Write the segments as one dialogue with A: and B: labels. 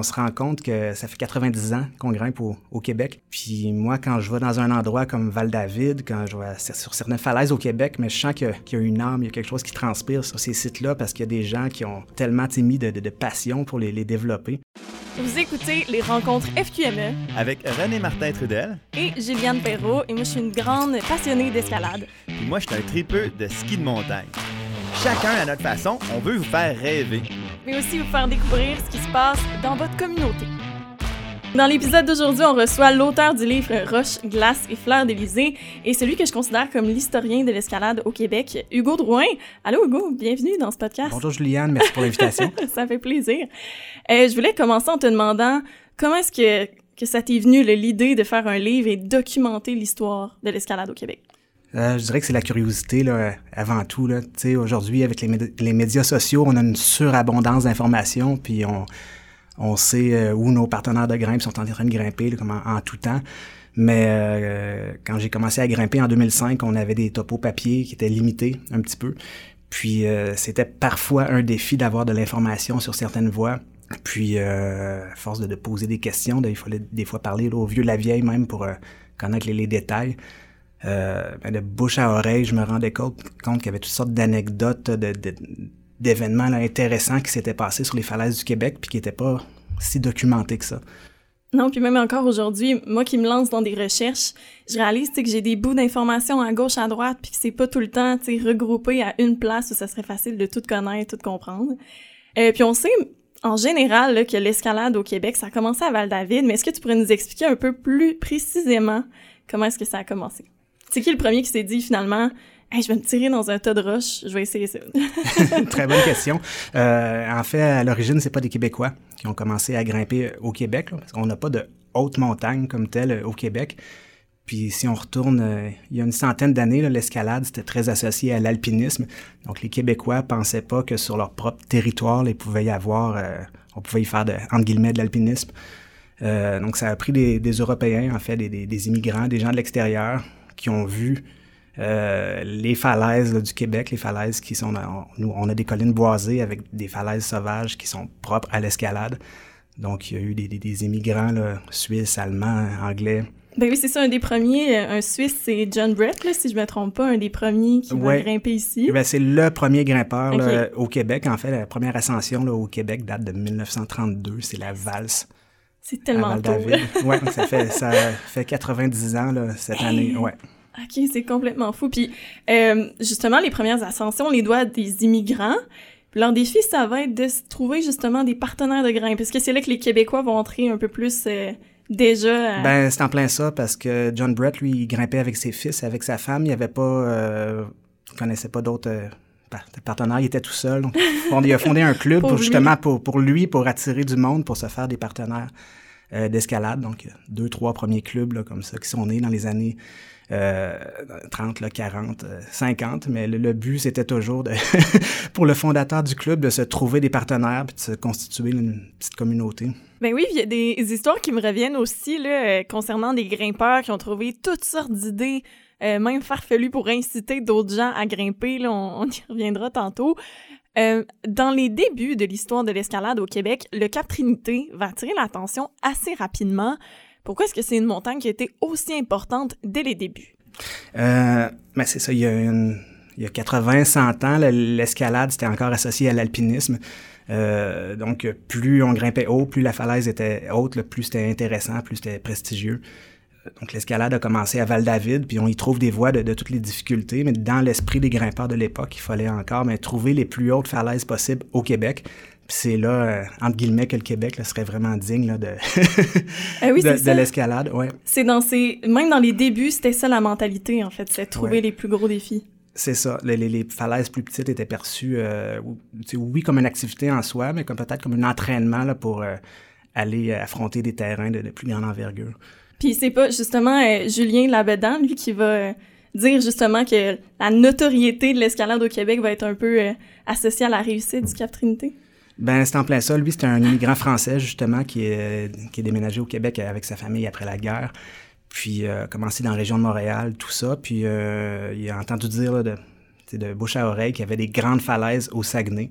A: on se rend compte que ça fait 90 ans qu'on grimpe au, Québec. Puis moi, quand je vais dans un endroit comme Val-David, quand je vais sur certaines falaises au Québec, mais je sens qu'il y a une âme, il y a quelque chose qui transpire sur ces sites-là parce qu'il y a des gens qui ont tellement mis de, de, passion pour les, les développer.
B: Vous écoutez les rencontres FQME
C: avec René Martin Trudel
B: et Juliane Perrault et moi je suis une grande passionnée d'escalade.
C: Puis moi je suis un tripeux de ski de montagne. Chacun à notre façon, on veut vous faire rêver.
B: Mais aussi vous faire découvrir ce qui se passe dans votre communauté. Dans l'épisode d'aujourd'hui, on reçoit l'auteur du livre Roche, glace et fleurs d'Élysée et celui que je considère comme l'historien de l'escalade au Québec, Hugo Drouin. Allô Hugo, bienvenue dans ce podcast.
A: Bonjour Juliane, merci pour l'invitation.
B: ça fait plaisir. Euh, je voulais commencer en te demandant comment est-ce que, que ça t'est venu l'idée de faire un livre et documenter l'histoire de l'escalade au Québec?
A: Euh, je dirais que c'est la curiosité là, avant tout. Aujourd'hui, avec les, médias sociaux, on a une surabondance d'informations, puis on, on sait euh, où nos partenaires de grimpe sont en train de grimper, comme en, tout temps. Mais euh, quand j'ai commencé à grimper en 2005, on avait des topos papier qui étaient limités un petit peu. Puis euh, c'était parfois un défi d'avoir de l'information sur certaines voies. Puis, à force de, poser des questions, il fallait des fois parler au vieux la vieille même pour connaître les, détails. Ben, de bouche à oreille, je me rendais compte, qu'il y avait toutes sortes d'anecdotes, de, d'événements intéressants qui s'étaient passés sur les falaises du Québec puis qui n'étaient pas si documentés que ça.
B: Non, puis même encore aujourd'hui, moi qui me lance dans des recherches, je réalise que j'ai des bouts d'informations à gauche, à droite, puis que c'est pas tout le temps regroupé à une place où ça serait facile de tout connaître, tout comprendre. Euh, puis on sait en général que l'escalade au Québec, ça a commencé à Val-David, mais est-ce que tu pourrais nous expliquer un peu plus précisément comment est-ce que ça a commencé? C'est qui le premier qui s'est dit finalement, je vais me tirer dans un tas de roches, je vais essayer ça?
A: Très bonne question. Euh, en fait, à l'origine, c'est pas des Québécois qui ont commencé à grimper au Québec, parce qu'on n'a pas de haute montagne comme telle euh, au Québec. Puis si on retourne, euh, il y a une centaine d'années, l'escalade, c'était très associé à l'alpinisme. Donc les Québécois pensaient pas que sur leur propre territoire, ils pouvaient y avoir, on pouvait y faire, de, guillemets, de l'alpinisme. donc ça a pris des, Européens, en fait, des, immigrants, des gens de l'extérieur qui ont vu euh, les falaises du Québec, les falaises qui sont... nous, on a des collines boisées avec des falaises sauvages qui sont propres à l'escalade. Donc, il y a eu des, des, immigrants là, suisses, allemands, anglais.
B: Ben oui, c'est ça, un des premiers, euh, un Suisse, c'est John Brett, là, si je me trompe pas, un des premiers qui va grimper ici.
A: Ben, c'est le premier grimpeur au Québec. En fait, la première ascension là, au Québec date de 1932, c'est la valse.
B: C'est tellement tôt.
A: oui, ça fait, ça fait 90 ans là, cette année. Ouais.
B: OK, c'est complètement fou. Puis, euh, justement, les premières ascensions, on les doit à des immigrants. Puis leur défi, ça va être de trouver justement des partenaires de grimpe. Parce que c'est là que les Québécois vont entrer un peu plus euh, déjà.
A: Ben, c'est en plein ça, parce que John Brett, lui, il grimpait avec ses fils, avec sa femme. Il n'y avait pas. Euh, il connaissait pas d'autres. Partenaires, il était tout seul. il a fondé un club pour, justement pour, pour lui, pour attirer du monde, pour se faire des partenaires d'escalade. Donc, deux, trois premiers clubs là, comme ça qui sont nés dans les années 30, 40, 50, mais le, but, c'était toujours de pour le fondateur du club de se trouver des partenaires puis de se constituer une petite communauté.
B: Ben oui, il y a des histoires qui me reviennent aussi là, euh, concernant des grimpeurs qui ont trouvé toutes sortes d'idées, euh, même farfelues pour inciter d'autres gens à grimper. On, y reviendra tantôt. Euh, dans les débuts de l'histoire de l'escalade au Québec, le Cap Trinité va attirer l'attention assez rapidement. Pourquoi est-ce que c'est une montagne qui a été aussi importante dès les débuts?
A: Euh, ben, c'est ça, il y a, il y a 80, 100 ans, l'escalade, c'était encore associé à l'alpinisme. Euh, donc, plus on grimpait haut, plus la falaise était haute, plus c'était intéressant, plus c'était prestigieux. Donc, l'escalade a commencé à Val-David, puis on y trouve des voies de, toutes les difficultés, mais dans l'esprit des grimpeurs de l'époque, il fallait encore mais, trouver les plus hautes falaises possibles au Québec c'est là, euh, entre guillemets, que le Québec serait vraiment digne de, ah de, l'escalade. Ouais.
B: C'est dans ces... Même dans les débuts, c'était ça la mentalité, en fait, c'est trouver les plus gros défis.
A: C'est ça. Les, falaises plus petites étaient perçues, euh, oui, comme une activité en soi, mais comme peut-être comme un entraînement là, pour euh, aller affronter des terrains de, plus grande envergure.
B: Puis c'est pas justement Julien Labédan, lui, qui va dire justement que la notoriété de l'escalade au Québec va être un peu associée à la réussite du Cap Trinité?
A: Ben, c'est en plein ça. Lui, c'est un immigrant français, justement, qui est, déménagé au Québec avec sa famille après la guerre. Puis, euh, commencé dans la région de Montréal, tout ça. Puis, euh, il a entendu dire de, de bouche à oreille qu'il y avait des grandes falaises au Saguenay.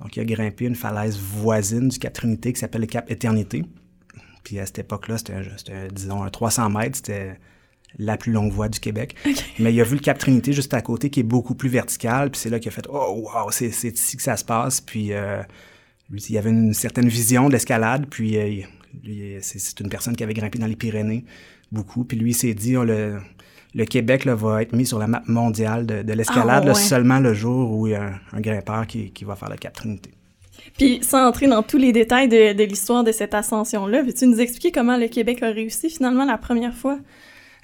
A: Donc, il a grimpé une falaise voisine du Cap Trinité qui s'appelle le Cap Éternité. Puis à cette époque-là, c'était, disons, un 300 mètres. C'était la plus longue voie du Québec. Mais il a vu le Cap Trinité juste à côté qui est beaucoup plus vertical. Puis c'est là qu'il a fait Oh, wow, c'est, ici que ça se passe. Puis euh, lui, il avait une certaine vision de l'escalade. Puis euh, lui, c'est, une personne qui avait grimpé dans les Pyrénées beaucoup. Puis lui, il s'est dit oh, le, le Québec là, va être mis sur la map mondiale de, l'escalade ah, seulement le jour où il y a un, grimpeur qui, qui va faire le Cap Trinité.
B: Puis, sans entrer dans tous les détails de, de l'histoire de cette ascension-là, veux-tu nous expliquer comment le Québec a réussi finalement la première fois?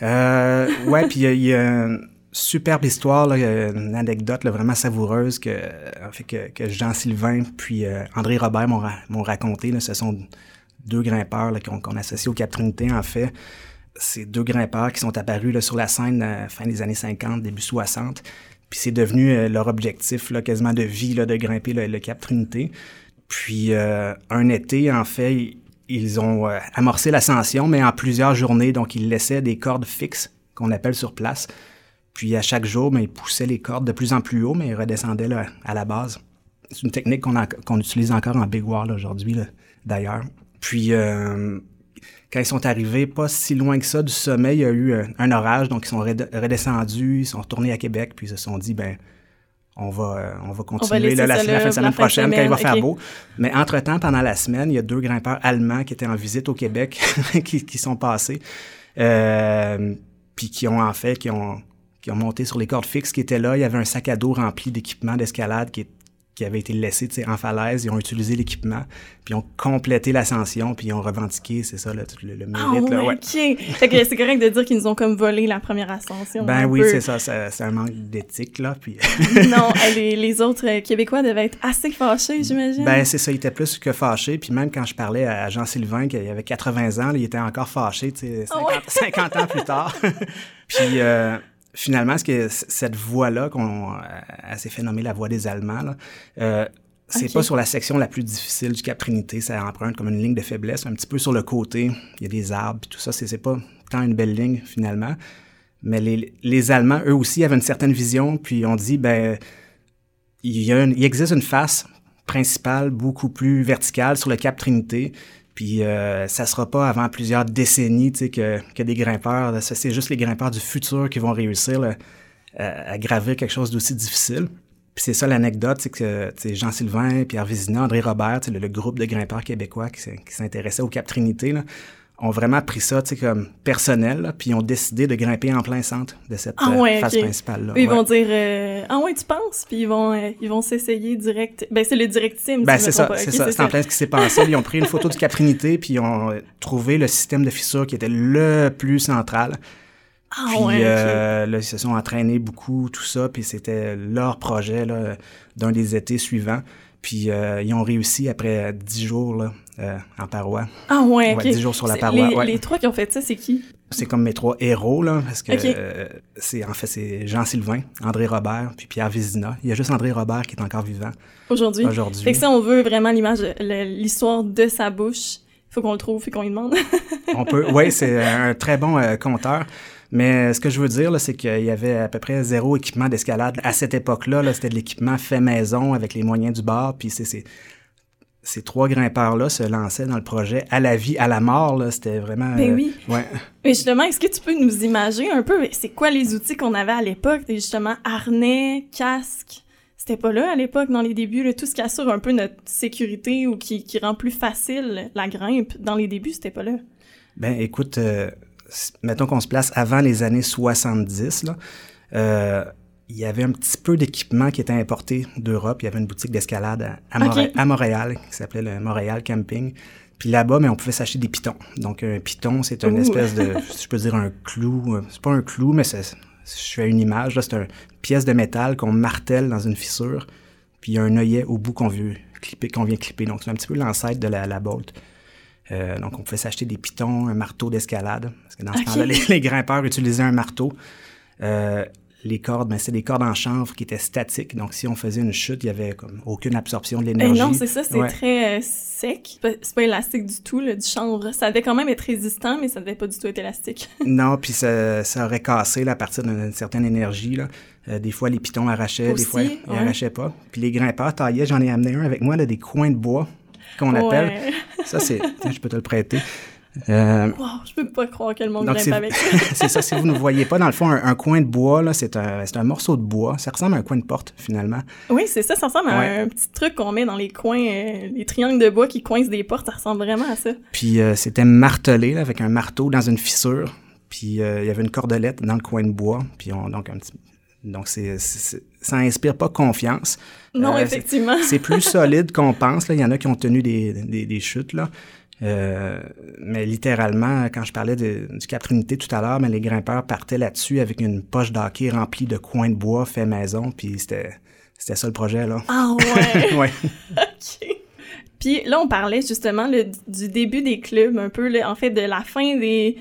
A: Euh, ouais, puis il y, a une superbe histoire, là, une anecdote là, vraiment savoureuse que, en fait, que, que Jean-Sylvain puis euh, André Robert m'ont raconté. Là, ce sont deux grimpeurs qu'on associe au Cap Trinité, en fait. Ces deux grimpeurs qui sont apparus sur la scène euh, fin des années 50, début 60. Puis c'est devenu euh, leur objectif quasiment de vie de grimper le, Cap Trinité. Puis euh, un été, en fait, ils ont euh, amorcé l'ascension, mais en plusieurs journées. Donc, ils laissaient des cordes fixes qu'on appelle sur place. Puis à chaque jour, ben, ils poussaient les cordes de plus en plus haut, mais ils redescendaient à la base. C'est une technique qu'on utilise encore en Big Wall aujourd'hui, d'ailleurs. Puis quand ils sont arrivés pas si loin que ça du sommet, il y a eu un orage, donc ils sont redescendus, ils sont retournés à Québec, puis ils se sont dit, ben on va, euh, on va continuer la, la, semaine prochaine quand il va faire beau. Mais entre-temps, pendant la semaine, il y a deux grimpeurs allemands qui étaient en visite au Québec qui, qui, sont passés, euh, puis qui ont en fait, qui ont, qui ont monté sur les cordes fixes qui étaient là. Il y avait un sac à dos rempli d'équipements d'escalade qui, qui avait été laissé en falaise. Ils ont utilisé l'équipement, puis ils ont complété l'ascension, puis ils ont revendiqué, c'est ça, le, le, mérite.
B: Ah, là, ouais. OK. c'est correct de dire qu'ils nous ont comme volé la première ascension.
A: Ben oui, c'est ça, c'est un manque d'éthique, là. Puis...
B: non, les, les, autres euh, Québécois devaient être assez fâchés, j'imagine.
A: Ben c'est ça, ils étaient plus que fâchés. Puis même quand je parlais à Jean-Sylvain, qui avait 80 ans, il était encore fâché, tu sais, 50, ans plus tard. puis... Euh, finalement, ce que cette voie-là, qu'on s'est fait nommer la voie des Allemands, là, euh, c'est pas sur la section la plus difficile du Cap Trinité. Ça emprunte comme une ligne de faiblesse, un petit peu sur le côté. Il y a des arbres, puis tout ça. C'est pas tant une belle ligne, finalement. Mais les, les, Allemands, eux aussi, avaient une certaine vision, puis on dit, ben, il, y a il existe une face principale beaucoup plus verticale sur le Cap Trinité, puis euh, ça sera pas avant plusieurs décennies que, que des grimpeurs, c'est juste les grimpeurs du futur qui vont réussir à, gravir quelque chose d'aussi difficile. Puis c'est ça l'anecdote, c'est que Jean-Sylvain, Pierre Vizina, André Robert, le, le, groupe de grimpeurs québécois qui, qui s'intéressait au Cap Trinité, là, ont vraiment pris ça, tu sais, comme personnel, puis ils ont décidé de grimper en plein centre de cette ah euh, phase principale-là.
B: Ils vont dire euh, Ah ouais, tu penses? Puis ils vont euh, ils vont s'essayer direct. Ben, c'est le direct team.
A: Ben, c'est ça, c'est ça. C'est en plein ce qui s'est passé. Ils ont pris une photo du Caprinité, puis ils ont trouvé le système de fissure qui était le plus central. Ah puis ouais, là, ils se sont entraînés beaucoup, tout ça, puis c'était leur projet d'un des étés suivants. Puis ils ont réussi après dix jours là, euh, en paroi.
B: Ah ouais, ok.
A: 10 jours sur la paroi.
B: Les, trois qui ont fait ça, c'est qui?
A: C'est comme mes trois héros, là, parce que euh, c'est en fait c'est Jean-Sylvain, André Robert, puis Pierre Vizina. Il y a juste André Robert qui est encore vivant.
B: Aujourd'hui.
A: Aujourd'hui.
B: Fait que si on veut vraiment l'image, l'histoire de sa bouche, il faut qu'on le trouve et qu'on lui demande.
A: on peut, oui, c'est un très bon euh, conteur. Mais ce que je veux dire, c'est qu'il y avait à peu près zéro équipement d'escalade à cette époque-là. -là, c'était de l'équipement fait maison avec les moyens du bord. Puis c'est ces trois grimpeurs-là se lançaient dans le projet à la vie, à la mort. C'était vraiment.
B: Ben oui.
A: Euh, ouais.
B: Mais justement, est-ce que tu peux nous imaginer un peu, c'est quoi les outils qu'on avait à l'époque? Justement, harnais, casque. C'était pas là à l'époque, dans les débuts. Là, tout ce qui assure un peu notre sécurité ou qui, qui rend plus facile la grimpe, dans les débuts, c'était pas là.
A: Ben écoute, euh, mettons qu'on se place avant les années 70, là. Euh, il y avait un petit peu d'équipement qui était importé d'Europe. Il y avait une boutique d'escalade à, Montréal qui s'appelait le Montréal Camping. Puis là-bas, mais on pouvait s'acheter des pitons. Donc un piton, c'est une espèce de, je peux dire un clou. Euh, c'est pas un clou, mais c'est, je fais une image. c'est une pièce de métal qu'on martèle dans une fissure. Puis il y a un œillet au bout qu'on veut clipper, qu'on vient clipper. Donc c'est un petit peu l'ancêtre de la, la bolt. Euh, donc on pouvait s'acheter des pitons, un marteau d'escalade. Parce que dans ce temps-là, les, grimpeurs utilisaient un marteau. Euh, les cordes, ben, c'est des cordes en chanvre qui étaient statiques. Donc, si on faisait une chute, il y avait comme aucune absorption de
B: Eh
A: l'énergie.
B: non, c'est ça, c'est
A: Ouais.
B: très euh, sec. C'est pas- élastique du tout, là, du chanvre. Ça devait quand même être résistant, mais ça devait pas du tout être élastique.
A: Non, puis ça, ça aurait cassé là, à partir d'une certaine énergie. Là. Euh, des fois, les pitons arrachaient, des fois, ils
B: ouais.
A: arrachaient pas. Puis les grimpeurs taillaient, j'en ai amené un avec moi, là, des coins de bois qu'on appelle. Ça, c'est... Je peux te le prêter. Euh,
B: Wow, je peux pas croire que le monde grimpe avec ça.
A: c'est ça, si vous ne voyez pas, dans le fond, un, un coin de bois, là, c'est, un, un morceau de bois. Ça ressemble à un coin de porte, finalement.
B: Oui, c'est ça, ça ressemble à un petit truc qu'on met dans les coins, euh, les triangles de bois qui coincent des portes, ça ressemble vraiment à ça.
A: Puis euh, c'était martelé là, avec un marteau dans une fissure. Puis euh, il y avait une cordelette dans le coin de bois. Puis on, donc, un petit... donc ça inspire pas confiance.
B: Non,
A: Euh,
B: effectivement.
A: C'est plus solide qu'on pense. Là. Il y en a qui ont tenu des, des, des chutes. Là. Euh, mais littéralement, quand je parlais de- du Cap Trinité tout à l'heure, mais les grimpeurs partaient là-dessus avec une poche d'hockey remplie de coins de bois fait maison. Puis c'était, c'était ça le projet. Là.
B: Ah ouais,
A: ouais.
B: ok. Puis là, on parlait justement du début des clubs, un peu, là, en fait, de la fin des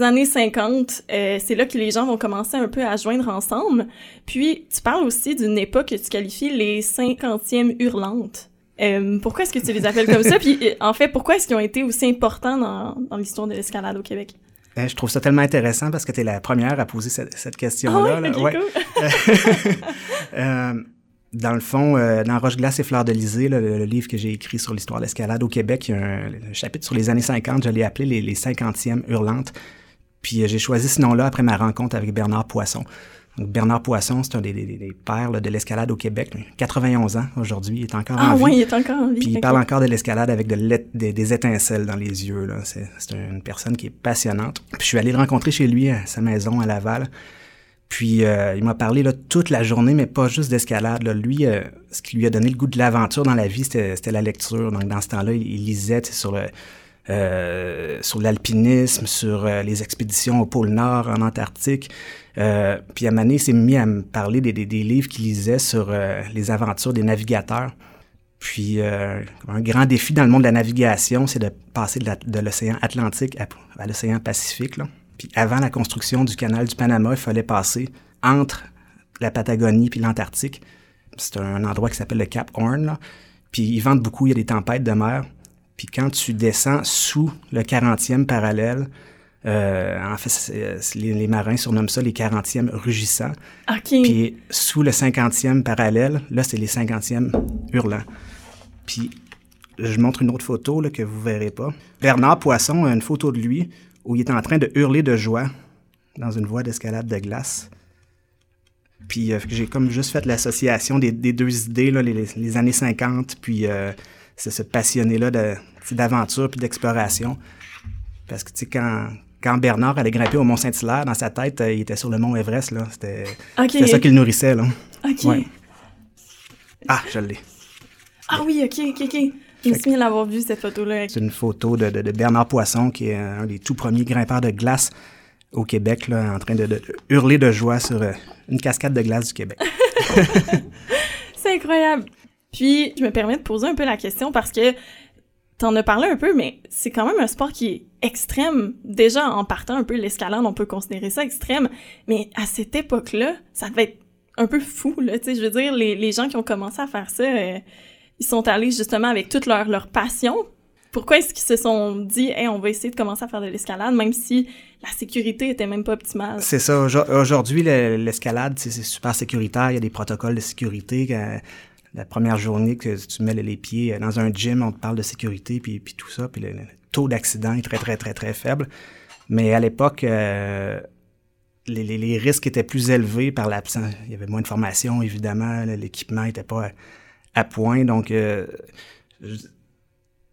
B: années 50. euh, c'est là que les gens vont commencer un peu à joindre ensemble. Puis, tu parles aussi d'une époque que tu qualifies les 50e hurlantes. Euh, pourquoi est-ce que tu les appelles comme ça? Puis, euh, en fait, pourquoi est-ce qu'ils ont été aussi importants dans, dans l'histoire de l'escalade au Québec?
A: Euh, Je trouve ça tellement intéressant parce que tu es la première à poser cette, cette
B: Ah
A: question-là.
B: ouais,
A: là.
B: ok,
A: Ouais.
B: cool.
A: Euh, dans le fond, euh, dans Roche-Glace et Fleurs de Lysée, le, le livre que j'ai écrit sur l'histoire de l'escalade au Québec, il y a un, un chapitre sur les années 50, je l'ai appelé les, les 50e hurlantes. Puis euh, j'ai choisi ce nom-là après ma rencontre avec Bernard Poisson. Donc, Bernard Poisson, c'est un des, des- des pères là, de l'escalade au Québec. 91 ans aujourd'hui, il est encore
B: Ah
A: en vie.
B: ouais, il est encore en vie.
A: Puis il parle encore de l'escalade avec de des, des étincelles dans les yeux. là. C'est une personne qui est passionnante. Puis je suis allé le rencontrer chez lui, à sa maison à Laval. Puis euh, il m'a parlé là, toute la journée, mais pas juste d'escalade. Lui, euh, ce qui lui a donné le goût de l'aventure dans la vie, c'était la lecture. Donc dans ce temps-là, il, il lisait sur le euh, sur l'alpinisme, sur euh, les expéditions au pôle Nord, en Antarctique. Euh, puis à s'est mis à me parler des, livres qu'il lisait sur les aventures des navigateurs. Puis un grand défi dans le monde de la navigation, c'est de passer de l'océan Atlantique à, l'océan Pacifique. Puis avant la construction du canal du Panama, il fallait passer entre la Patagonie puis l'Antarctique. C'est un endroit qui s'appelle le Cap Horn. Puis ils vendent beaucoup, il y a des tempêtes de mer. Puis quand tu descends sous le 40e parallèle, euh, en fait, les, les marins surnomment ça les 40e rugissants.
B: Ok.
A: Puis sous le 50e parallèle, là, c'est les 50e hurlants. Puis je montre une autre photo là, que vous verrez pas. Bernard Poisson a une photo de lui où il est en train de hurler de joie dans une voie d'escalade de glace. Puis euh, j'ai comme juste fait l'association des, des deux idées, là, les, les années 50, puis euh, c'est ce passionné-là de- d'aventure puis d'exploration. Parce que, tu sais, quand, quand Bernard allait grimper au Mont-Saint-Hilaire, dans sa tête, euh, il était sur le mont Everest, là. C'était
B: Ok.
A: c'était ça qui le nourrissait, là.
B: Ok.
A: Ouais. Ah, je l'ai.
B: Ah oui, ok, ok, ok. Je me souviens l'avoir vu, cette photo-là.
A: C'est une photo de, de- de Bernard Poisson, qui est un des tout premiers grimpeurs de glace au Québec, là, en train de, de hurler de joie sur euh, une cascade de glace du Québec.
B: C'est incroyable. Puis, je me permets de poser un peu la question parce que t'en as parlé un peu, mais c'est quand même un sport qui est extrême. Déjà, en partant un peu l'escalade, on peut considérer ça extrême, mais à cette époque-là, ça devait être un peu fou, là, tu sais, je veux dire, les, gens qui ont commencé à faire ça, euh, ils sont allés justement avec toute leur, leur passion. Pourquoi est-ce qu'ils se sont dit, hey, on va essayer de commencer à faire de l'escalade, même si la sécurité était même pas optimale?
A: C'est ça. Aujo- Aujourd'hui, le- l'escalade, c'est super sécuritaire. Il y a des protocoles de sécurité. La première journée que tu mets les pieds dans un gym, on te parle de sécurité, puis, puis tout ça. Puis le, le taux d'accident est très, très, très, très faible. Mais à l'époque, euh, les, les- les risques étaient plus élevés par l'absence. Il y avait moins de formation, évidemment. L'équipement n'était pas à, à point. Donc, euh, je-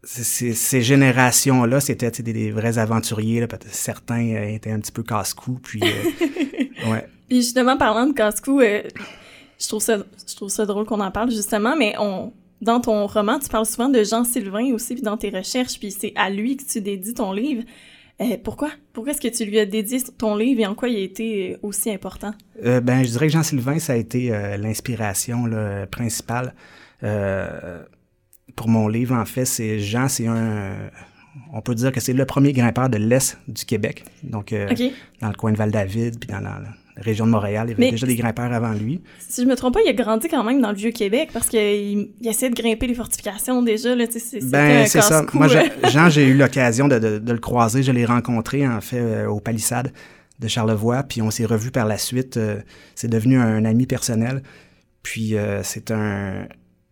A: ces générations-là, c'était des, des vrais aventuriers. là. Certains euh, étaient un petit peu casse-cou. Puis, euh, ouais.
B: Puis justement, parlant de casse-cou, euh, je trouve ça, je trouve ça drôle qu'on en parle justement, mais on, dans ton roman, tu parles souvent de Jean Sylvain aussi, puis dans tes recherches, puis c'est à lui que tu dédies ton livre. Euh, pourquoi? Pourquoi est-ce que tu lui as dédié ton livre et en quoi il a été aussi important?
A: Euh, ben, je dirais que Jean-Sylvain, ça a été euh, l'inspiration principale. Euh, pour mon livre, en fait, c'est Jean, c'est un. On peut dire que c'est le premier grimpeur de l'Est du Québec. Donc, euh, dans le coin de Val-David, puis dans, dans- région de Montréal. Il y avait déjà des grimpeurs avant lui.
B: Si je me trompe pas, il a grandi quand même dans le Vieux-Québec parce qu'il il essayait de grimper les fortifications déjà. Là, c'est,
A: ben, c'est ça. Moi, Jean, j'ai eu l'occasion de, de, le croiser. Je l'ai rencontré, en fait, euh, au Palissade de Charlevoix. Puis on s'est revus par la suite. Euh, c'est devenu un ami personnel. Puis euh, c'est un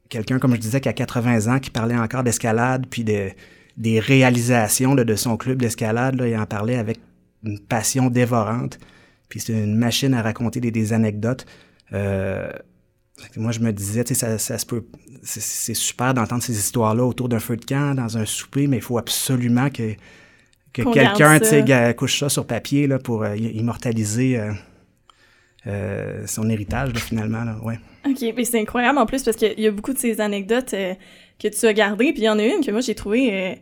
A: quelqu'un, comme je disais, qui a 80 ans, qui parlait encore d'escalade, puis de, des réalisations de son club d'escalade. Il en parlait avec une passion dévorante. Puis c'est une machine à raconter des, anecdotes. Euh, moi, je me disais, tu sais, ça, ça, se peut. C'est super d'entendre ces histoires-là autour d'un feu de camp, dans un souper, mais il faut absolument que, que quelqu'un, tu sais, couche ça sur papier là, pour euh, immortaliser euh, son héritage, finalement. Là, ouais.
B: OK, mais c'est incroyable en plus parce qu'il y a beaucoup de ces anecdotes que tu as gardées, puis il y en a une que moi, j'ai trouvée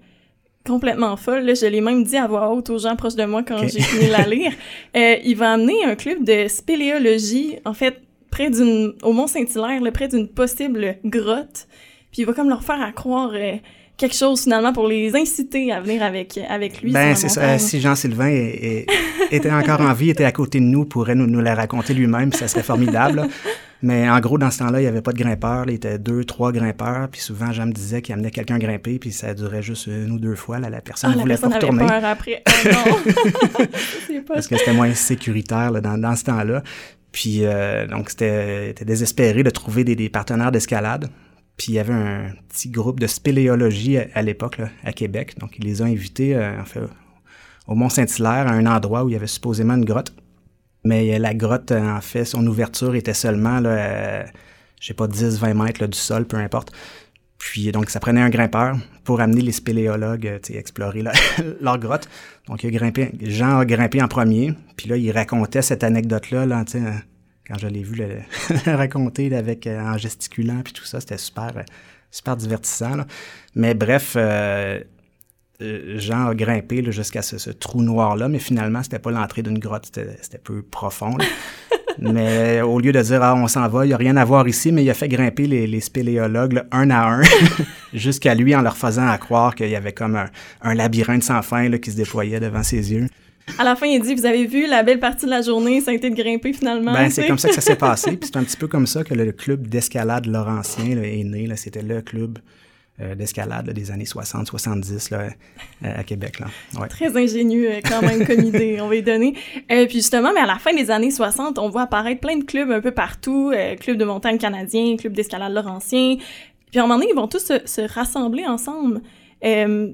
B: complètement folle. Là, je l'ai même dit à voix haute aux gens proches de moi quand j'ai fini de la lire. Euh, il va amener un club de spéléologie, en fait, près d'une, au Mont-Saint-Hilaire, près d'une possible grotte. Puis il va comme leur faire à croire euh, quelque chose finalement pour les inciter à venir avec, avec lui.
A: Ben, c'est ça. Si Jean-Sylvain était encore en vie, était à côté de nous, pourrait nous, nous la raconter lui-même, ça serait formidable. Mais en gros, dans ce temps-là, il n'y avait pas de grimpeurs. il était deux, trois grimpeurs. Puis souvent, Jean me disait qu'il amenait quelqu'un grimper, puis ça durait juste une ou deux fois. Là, la personne ne ah, voulait pas retourner.
B: Peur après. Oh, non.
A: Parce que c'était moins sécuritaire dans, dans, ce temps-là. Puis euh, donc, c'était désespéré de trouver des, partenaires d'escalade. Puis il y avait un petit groupe de spéléologie à, l'époque, à Québec. Donc, il les a invités, euh, au Mont-Saint-Hilaire, à un endroit où il y avait supposément une grotte. Mais la grotte, en fait, son ouverture était seulement, là, je sais pas, 10-20 mètres du sol, peu importe. Puis donc, ça prenait un grimpeur pour amener les spéléologues euh, explorer leur grotte. Donc, il a grimpé, Jean a grimpé en premier. Puis là, il racontait cette anecdote-là, là, quand je l'ai vu le, raconter avec, euh, en gesticulant, puis tout ça, c'était super, euh, super divertissant. Mais bref, euh, Jean a grimpé jusqu'à ce, trou noir-là, mais finalement, c'était pas l'entrée d'une grotte, c'était peu profond. mais au lieu de dire ah, on s'en va, il n'y a rien à voir ici, mais il a fait grimper les, spéléologues un à un jusqu'à lui en leur faisant à croire qu'il y avait comme un, labyrinthe sans fin qui se déployait devant ses yeux.
B: À la fin, il dit Vous avez vu la belle partie de la journée, ça a été de grimper finalement.
A: Ben, c'est comme ça que ça s'est passé. Puis c'est un petit peu comme ça que le club d'escalade Laurentien est né. C'était le club euh, d'escalade des années 60-70 euh, à Québec. Là.
B: Très ingénieux euh, quand même comme idée, on va y donner. Et puis justement, mais à la fin des années 60, on voit apparaître plein de clubs un peu partout, club de montagne canadien, club d'escalade laurentien. Puis à un moment donné, ils vont tous se, rassembler ensemble.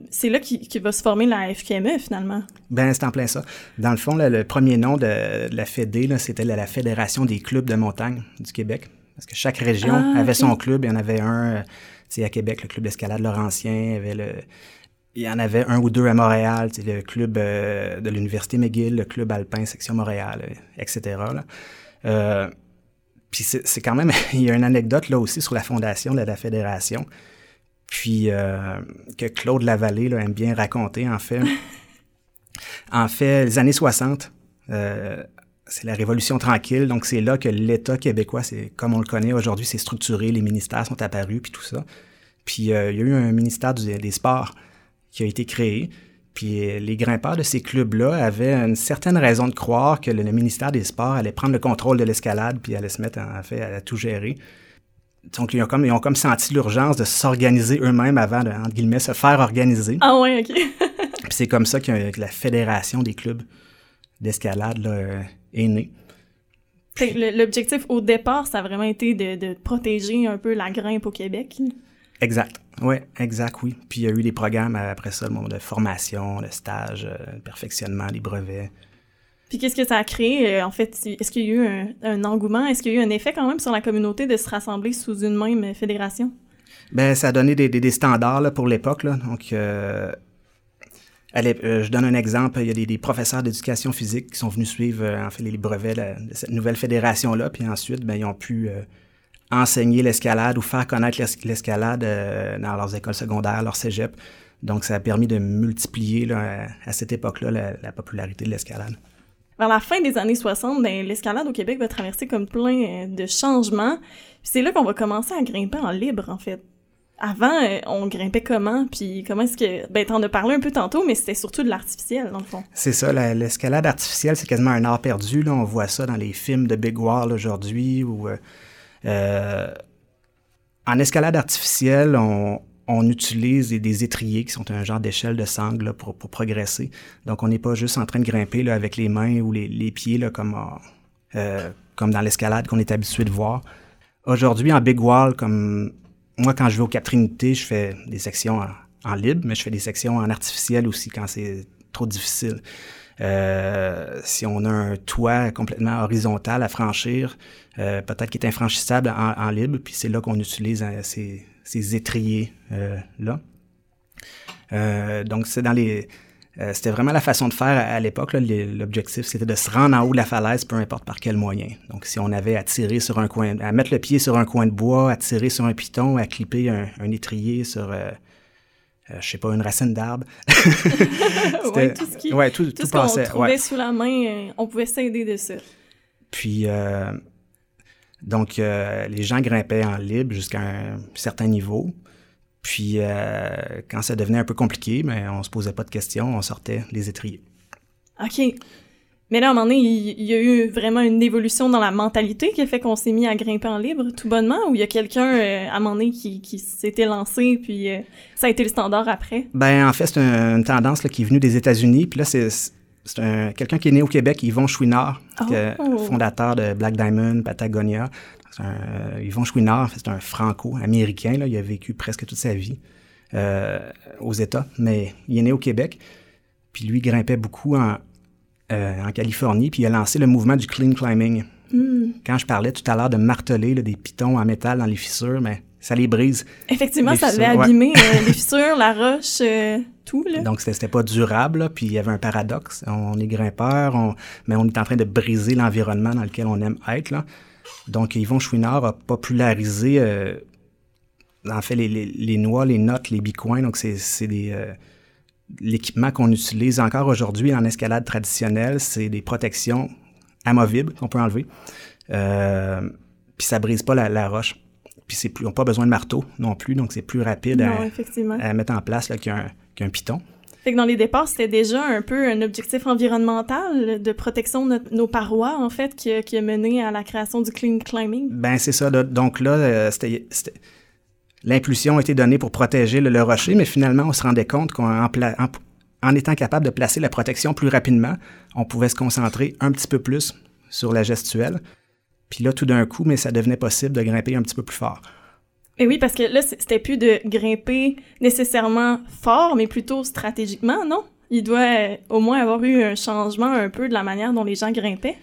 B: C'est là qu'il va se former la FQME finalement.
A: Ben c'est en plein ça. Dans le fond, le premier nom de, la FED, c'était la, Fédération des clubs de montagne du Québec. Parce que chaque région ah, avait son club. Il y en avait un c'est à Québec, le club d'escalade Laurentien, il y, avait le, il y en avait un ou deux à Montréal, le club euh, de l'Université McGill, le club alpin section Montréal, euh, etc. Euh, puis c'est quand même, il y a une anecdote là aussi sur la fondation de la fédération, puis que Claude Lavallée là, aime bien raconter en fait. en fait, les années 60, c'est la Révolution tranquille, donc c'est là que l'État québécois, c'est comme on le connaît aujourd'hui, c'est structuré, les ministères sont apparus, puis tout ça. Puis euh, il y a eu un ministère des Sports qui a été créé, puis euh, les grimpeurs de ces clubs-là avaient une certaine raison de croire que le, ministère des Sports allait prendre le contrôle de l'escalade, puis allait se mettre en fait à, tout gérer. Donc, ils ont comme, ils ont comme senti l'urgence de s'organiser eux-mêmes avant de, entre guillemets, se faire organiser.
B: Ah ouais, OK.
A: puis c'est comme ça que la fédération des clubs d'escalade est né.
B: L'objectif au départ, ça a vraiment été de, protéger un peu la grimpe au Québec.
A: Exact. Oui, exact, oui. Puis il y a eu des programmes après ça, le moment de formation, de stage, euh, de perfectionnement, les brevets.
B: Puis qu'est-ce que ça a créé, euh, en fait? Est-ce qu'il y a eu un, engouement? Est-ce qu'il y a eu un effet quand même sur la communauté de se rassembler sous une même fédération?
A: Ben, ça a donné des, standards pour l'époque. Donc, euh, Allez, euh, je donne un exemple. Il y a des, professeurs d'éducation physique qui sont venus suivre en fait, les brevets de, cette nouvelle fédération-là, puis ensuite, ben, ils ont pu enseigner l'escalade ou faire connaître l'escalade dans leurs écoles secondaires, leur cégep. Donc, ça a permis de multiplier à, cette époque-là la, popularité de l'escalade.
B: Vers la fin des années 60, ben, l'escalade au Québec va traverser comme plein de changements. C'est là qu'on va commencer à grimper en libre, en fait avant, euh, on grimpait comment? Puis comment est-ce que... Ben, t'en as parlé un peu tantôt, mais c'était surtout de l'artificiel, dans le fond.
A: C'est ça, l'escalade artificielle, c'est quasiment un art perdu. Là. On voit ça dans les films de Big Wall aujourd'hui. Ou, euh, euh, en escalade artificielle, on, on utilise des, étriers qui sont un genre d'échelle de sangle pour, progresser. Donc, on n'est pas juste en train de grimper avec les mains ou les, pieds là, comme, dans l'escalade qu'on est habitué de voir. Aujourd'hui, en Big Wall, comme moi, quand je vais au Cap Trinité, je fais des sections en, libre, mais je fais des sections en artificiel aussi quand c'est trop difficile. Euh, si on a un toit complètement horizontal à franchir, euh, peut-être qu'il est infranchissable en, libre, puis c'est là qu'on utilise euh, ces, étriers-là. donc, c'est dans les c'était vraiment la façon de faire à, l'époque. L'objectif, c'était de se rendre en haut de la falaise, peu importe par quel moyen. Donc, si on avait à tirer sur un coin, à mettre le pied sur un coin de bois, à tirer sur un piton, à clipper un, étrier sur, euh, euh, je sais pas, une racine d'arbre.
B: oui, tout ce qui, ouais, tout, tout, qu'on trouvait sous la main, on pouvait s'aider de ça.
A: Puis, donc, les gens grimpaient en libre jusqu'à un certain niveau. Puis, euh, quand ça devenait un peu compliqué, mais on se posait pas de questions, on sortait les étriers.
B: OK. Mais là, à un moment donné, il y a eu vraiment une évolution dans la mentalité qui a fait qu'on s'est mis à grimper en libre, tout bonnement, ou il y a quelqu'un, euh, à un moment donné, qui, qui s'était lancé, puis euh, ça a été le standard après?
A: Ben, en fait, c'est une, tendance là, qui est venue des États-Unis, puis là, c'est quelqu'un qui est né au Québec, Yvon Chouinard, oh. fondateur de Black Diamond, Patagonia. Un, Yvon Chouinard, c'est un franco-américain. Il a vécu presque toute sa vie euh, aux États, mais il est né au Québec. Puis lui, grimpait beaucoup en, euh, en Californie, puis il a lancé le mouvement du clean climbing. Hmm. Quand je parlais tout à l'heure de marteler des pitons en métal dans les fissures, mais ça les brise.
B: Effectivement, ça avait abîmé euh, les fissures, la roche, tout. Là.
A: Donc, c'était pas durable, puis il y avait un paradoxe. On est grimpeur, mais on est en train de briser l'environnement dans lequel on aime être. Là. Donc, Yvon Chouinard a popularisé, euh, en fait, les, noix, les notes, les bicoins. Donc, c'est euh, l'équipement qu'on utilise encore aujourd'hui en escalade traditionnelle. C'est des protections amovibles qu'on peut enlever. Euh, puis ça brise pas la, roche. Puis c'est plus, on n'a pas besoin de marteau non plus, donc c'est plus rapide à, mettre en place qu'un piton.
B: Fait que dans les départs, c'était déjà un peu un objectif environnemental de protection de nos parois, en fait, qui a, qui a, mené à la création du clean climbing.
A: Ben c'est ça. Donc là, euh, c'était, l'impulsion a été donnée pour protéger le, rocher, mais finalement, on se rendait compte qu'en en, étant capable de placer la protection plus rapidement, on pouvait se concentrer un petit peu plus sur la gestuelle. Puis là, tout d'un coup, mais ça devenait possible de grimper un petit peu plus fort.
B: Et oui, parce que là, c'était plus de grimper nécessairement fort, mais plutôt stratégiquement, non? Il doit euh, au moins avoir eu un changement un peu de la manière dont les gens grimpaient.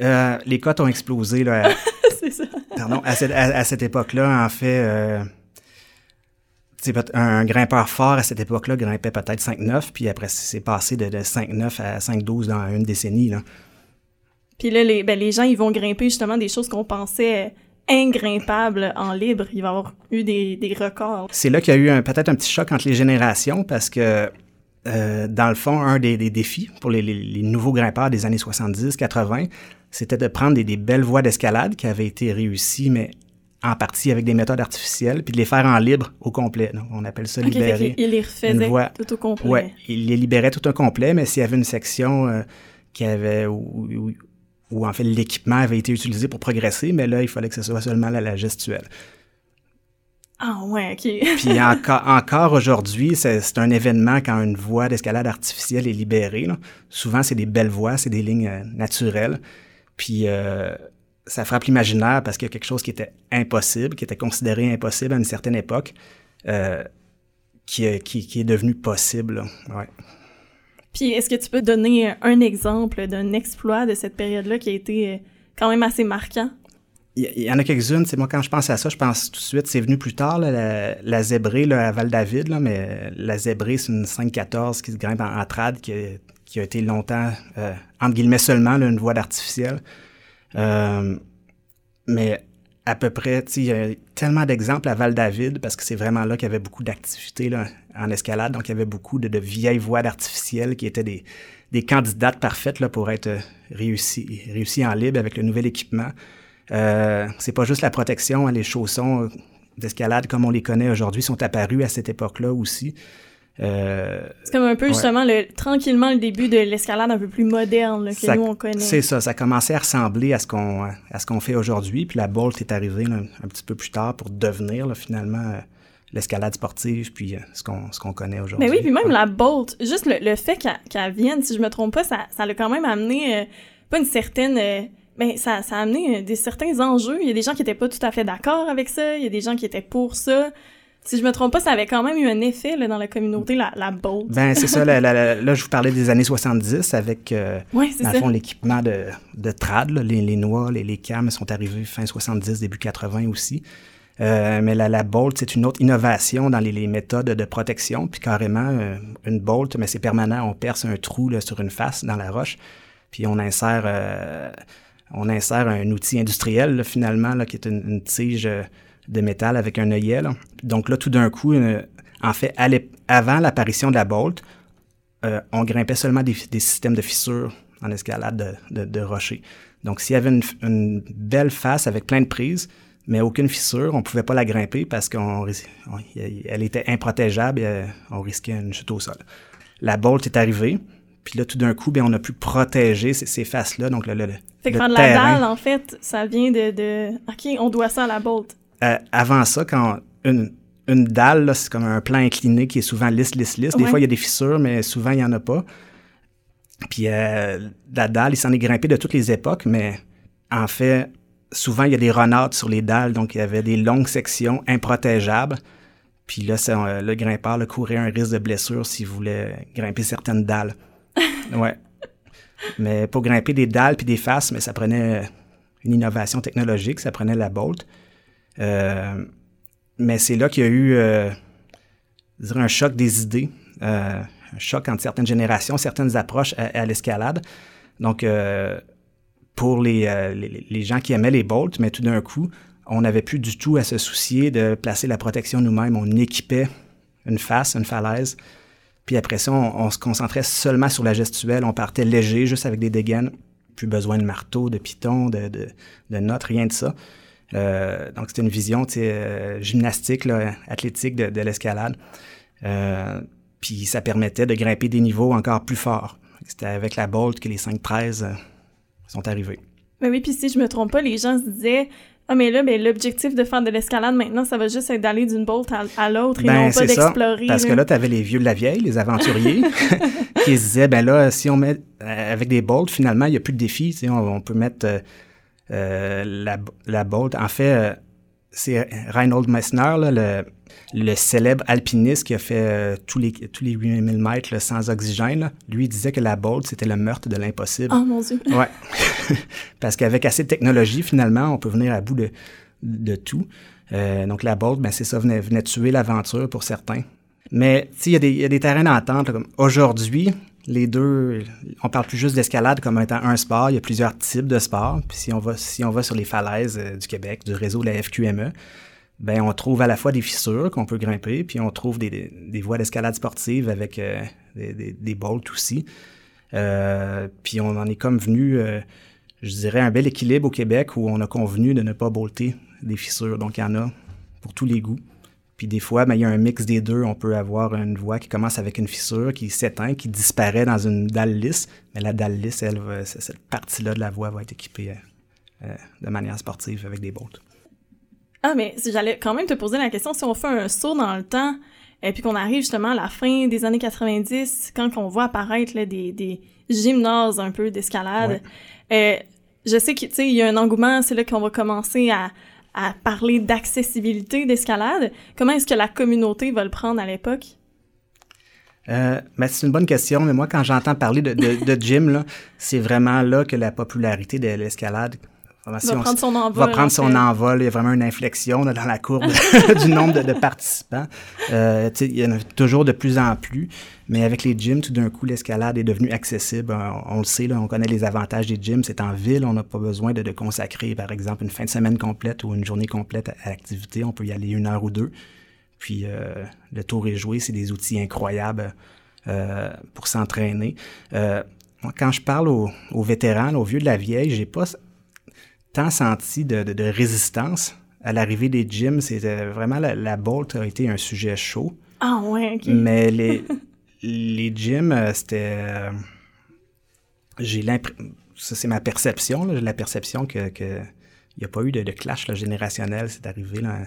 A: Euh, les cotes ont explosé. Là,
B: c'est ça.
A: Pardon, à cette, époque-là, en fait, euh, un grimpeur fort à cette époque-là grimpait peut-être 5-9, puis après, c'est passé de, de 5-9 à 5-12 dans une décennie. Là.
B: Puis là, les, ben, les gens, ils vont grimper justement des choses qu'on pensait ingrimpable en libre. Il va y avoir eu des, des records.
A: C'est là qu'il y a eu peut-être un petit choc entre les générations parce que, euh, dans le fond, un des, des défis pour les, les, nouveaux grimpeurs des années 70-80, c'était de prendre des, des belles voies d'escalade qui avaient été réussies, mais en partie avec des méthodes artificielles, puis de les faire en libre au complet. Donc, on appelle ça libérer.
B: il les refaisait tout au complet.
A: Oui, il les libérait tout au complet, mais s'il y avait une section euh, qui avait, où en fait l'équipement avait été utilisé pour progresser, mais là, il fallait que ce soit seulement la, la gestuelle.
B: Ah ouais, OK.
A: Puis encore, encore aujourd'hui, c'est un événement quand une voie d'escalade artificielle est libérée. Souvent, c'est des belles voies, c'est des lignes euh, naturelles. Puis euh, ça frappe l'imaginaire parce qu'il y a quelque chose qui était impossible, qui était considéré impossible à une certaine époque, euh, qui, qui, qui, est devenu possible. Ouais.
B: Puis est-ce que tu peux donner un exemple d'un exploit de cette période-là qui a été euh, quand même assez marquant?
A: Il y, en a quelques-unes. C'est moi, quand je pense à ça, je pense tout de suite, c'est venu plus tard, la, la, zébrée à Val-David, mais la zébrée, c'est une 514 qui se grimpe en, trad, qui a, été longtemps, euh, entre guillemets seulement, une voie d'artificielle. Euh, mais à peu près, il y a tellement d'exemples à Val-David parce que c'est vraiment là qu'il y avait beaucoup d'activités en escalade. Donc, il y avait beaucoup de, vieilles voies artificielles qui étaient des, des candidates parfaites là, pour être réussies réussi en libre avec le nouvel équipement. Euh, c'est pas juste la protection, hein, les chaussons d'escalade comme on les connaît aujourd'hui sont apparus à cette époque-là aussi.
B: Euh, c'est comme un peu justement le, tranquillement le début de l'escalade un peu plus moderne que nous on connaît.
A: C'est ça, ça commençait à ressembler à ce qu'on à ce qu'on fait aujourd'hui. Puis la Bolt est arrivée un petit peu plus tard pour devenir finalement euh, l'escalade sportive puis euh, ce qu'on ce qu'on connaît aujourd'hui.
B: Mais oui, puis même la Bolt, juste le, fait qu'elle vienne, si je me trompe pas, ça ça l'a quand même amené pas une certaine mais ça, ça a amené des certains enjeux. Il y a des gens qui étaient pas tout à fait d'accord avec ça, il y a des gens qui étaient pour ça si je me trompe pas, ça avait quand même eu un effet là, dans la communauté, la, la Bolt.
A: Ben, c'est ça. là, je vous parlais des années 70 avec, euh, dans le fond, l'équipement de, de trad. les, les, noix, les, les cams sont arrivés fin 70, début 80 aussi. Euh, mais la, la Bolt, c'est une autre innovation dans les, les, méthodes de protection. Puis carrément, euh, une Bolt, mais c'est permanent. On perce un trou là, sur une face dans la roche, puis on insère, euh, on insère un outil industriel, finalement, là, qui est une, une tige de métal avec un œillet. Donc là, tout d'un coup, en fait, avant l'apparition de la Bolt, euh, on grimpait seulement des, systèmes de fissures en escalade de, rochers. Donc, s'il y avait une, belle face avec plein de prises, mais aucune fissure, on ne pouvait pas la grimper parce qu'elle était improtégeable et euh, on risquait une chute au sol. La Bolt est arrivée, puis là, tout d'un coup, bien, on a pu protéger ces, faces-là. Donc, le, le,
B: fait que la dalle, en fait, ça vient de, de, OK, on doit ça à la Bolt.
A: Euh, avant ça, quand une, une dalle, c'est comme un plan incliné qui est souvent lisse, lisse, lisse. Des fois, il y a des fissures, mais souvent, il n'y en a pas. Puis euh, la dalle, il s'en est grimpé de toutes les époques, mais en fait, souvent, il y a des renards sur les dalles, donc il y avait des longues sections improtégeables. Puis là, euh, le grimpeur le courait un risque de blessure s'il voulait grimper certaines dalles. ouais. Mais pour grimper des dalles puis des faces, mais ça prenait une innovation technologique, ça prenait la bolt. Euh, mais c'est là qu'il y a eu euh, un choc des idées, euh, un choc entre certaines générations, certaines approches à, l'escalade. Donc, pour les, gens qui aimaient les bolts, mais tout d'un coup, on n'avait plus du tout à se soucier de placer la protection nous-mêmes. On équipait une face, une falaise. Puis après ça, on, se concentrait seulement sur la gestuelle. On partait léger, juste avec des dégaines. Plus besoin de marteau, de piton, de, de notes, rien de ça. Euh, donc, c'était une vision euh, gymnastique, athlétique de, l'escalade. Euh, puis ça permettait de grimper des niveaux encore plus forts. C'était avec la Bolt que les 5-13 sont arrivés.
B: Mais oui, puis si je me trompe pas, les gens se disaient ah, mais là, ben, l'objectif de faire de l'escalade maintenant, ça va juste être d'aller d'une bolt à, l'autre et ben, non pas d'explorer.
A: Parce que là, tu avais les vieux de la vieille, les aventuriers, qui se disaient, ben là, si on met avec des bolts, finalement, il n'y a plus de défi. On, on peut mettre euh, la, la Bolt. En fait, euh, c'est Reinhold Messner, le, le, célèbre alpiniste qui a fait euh, tous, les, tous les 8000 mètres sans oxygène. Lui, il disait que la Bolt, c'était le meurtre de l'impossible.
B: Oh mon Dieu!
A: Ouais. Parce qu'avec assez de technologie, finalement, on peut venir à bout de, de tout. donc la Bolt, ben, c'est ça, venait, venait tuer l'aventure pour certains. Mais il y, y, a des terrains d'entente. Aujourd'hui, les deux, on parle plus juste d'escalade comme étant un sport. Il y a plusieurs types de sports. Puis si on va, sur les falaises euh, du Québec, du réseau de la FQME, ben on trouve à la fois des fissures qu'on peut grimper, puis on trouve des, voies d'escalade sportive avec euh, des, bolts aussi. Euh, puis on en est comme venu, je dirais, un bel équilibre au Québec où on a convenu de ne pas bolter des fissures. Donc il y en a pour tous les goûts. Puis des fois, ben, il y a un mix des deux. On peut avoir une voie qui commence avec une fissure, qui s'éteint, qui disparaît dans une dalle lisse. Mais la dalle lisse, elle, cette partie-là de la voie va être équipée euh, de manière sportive avec des bolts.
B: Ah, mais si j'allais quand même te poser la question, si on fait un saut dans le temps, et puis qu'on arrive justement à la fin des années 90, quand on voit apparaître des, des, gymnases un peu d'escalade, euh, je sais qu'il y a un engouement, c'est là qu'on va commencer à, à parler d'accessibilité d'escalade. Comment est-ce que la communauté va le prendre à l'époque?
A: Euh, ben, c'est une bonne question, mais moi, quand j'entends parler de, de, de gym, c'est vraiment là que la popularité de l'escalade
B: va prendre son envol.
A: Va prendre son envol. Il y a vraiment une inflexion dans la courbe du nombre de, participants. Euh, il y en a toujours de plus en plus. Mais avec les gyms, tout d'un coup, l'escalade est devenue accessible. On, le sait, là, on connaît les avantages des gyms. C'est en ville, on n'a pas besoin de, de, consacrer, par exemple, une fin de semaine complète ou une journée complète à, l'activité. On peut y aller une heure ou deux. Puis euh, le tour est joué. C'est des outils incroyables euh, pour s'entraîner. Euh, quand je parle aux, aux vétérans, aux vieux de la vieille, j'ai pas tant senti de, de, résistance à l'arrivée des gyms, c'était vraiment la, la bolt a été un sujet chaud.
B: Ah ouais, ok.
A: Mais les, les gyms, euh, c'était. euh, j'ai l'impression. Ça, c'est ma perception. J'ai la perception que. que il n'y a pas eu de, de clash là, générationnel. C'est arrivé là,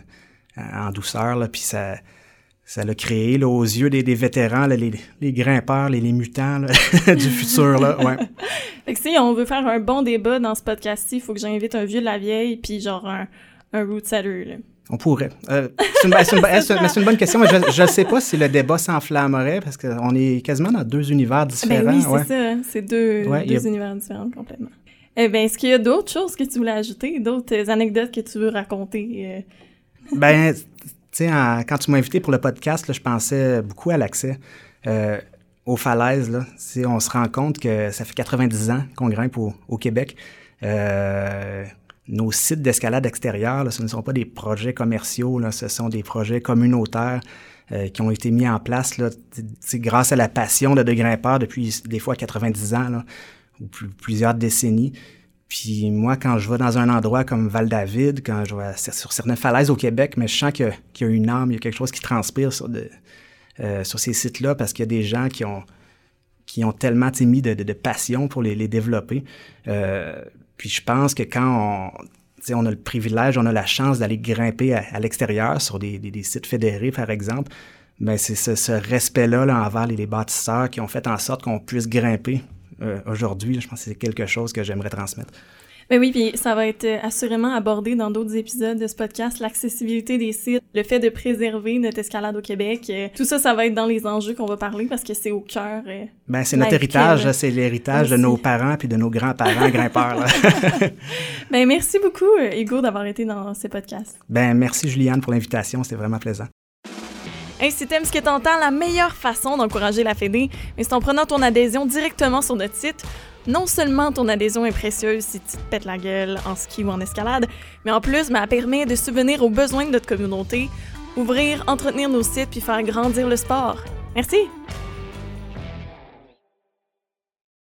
A: en, en douceur. Là, puis ça. Ça l'a créé là, aux yeux des, des vétérans, là, les, les grimpeurs, les, les mutants là, du futur. Là, ouais.
B: Fait que si on veut faire un bon débat dans ce podcast-ci, il faut que j'invite un vieux de la vieille, puis genre un, un root setter, là.
A: On pourrait. Euh, c'est une, bonne question. je ne sais pas si le débat s'enflammerait parce qu'on est quasiment dans deux univers différents.
B: Ben oui, c'est
A: ouais.
B: ça. C'est deux,
A: Ouais,
B: deux
A: y a-
B: univers différents complètement. Eh ben, est-ce qu'il y a d'autres choses que tu voulais ajouter, d'autres anecdotes que tu veux raconter? euh?
A: Ben, quand tu m'as invité pour le podcast, je pensais beaucoup à l'accès euh, aux falaises. On se rend compte que ça fait 90 ans qu'on grimpe au, Québec. Euh, nos sites d'escalade extérieure, ce ne sont pas des projets commerciaux, ce sont des projets communautaires euh, qui ont été mis en place grâce à la passion de grimpeurs depuis des fois 90 ans ou plus- plusieurs décennies. Puis moi, quand je vais dans un endroit comme Val-David, quand je vais sur certaines falaises au Québec, mais je sens qu'il y a une âme, il y a quelque chose qui transpire sur, de- euh, sur ces sites-là parce qu'il y a des gens qui ont, qui ont tellement mis de, passion pour les, développer. Euh, puis je pense que quand on, a le privilège, on a la chance d'aller grimper à, l'extérieur sur des, des- sites fédérés, par exemple, ben c'est ce, respect-là là, envers les bâtisseurs qui ont fait en sorte qu'on puisse grimper euh, aujourd'hui. Je pense que c'est quelque chose que j'aimerais transmettre.
B: Ben oui, puis ça va être euh, assurément abordé dans d'autres épisodes de ce podcast, l'accessibilité des sites, le fait de préserver notre escalade au Québec. euh, tout ça, ça va être dans les enjeux qu'on va parler parce que c'est au cœur.
A: Ben, c'est notre héritage, c'est l'héritage de nos parents puis de nos grands-parents grimpeurs.
B: Ben merci beaucoup, Hugo, d'avoir été dans ce podcast.
A: ben, merci Juliane pour l'invitation, c'était vraiment plaisant.
B: Hey, si t'aimes ce que t'entends, la meilleure façon d'encourager la Fédé, c'est en prenant ton adhésion directement sur notre site. Non seulement ton adhésion est précieuse si tu te pètes la gueule en ski ou en escalade, mais en plus, ben, elle permet de subvenir aux besoins de notre communauté, ouvrir, entretenir nos sites puis faire grandir le sport. Merci!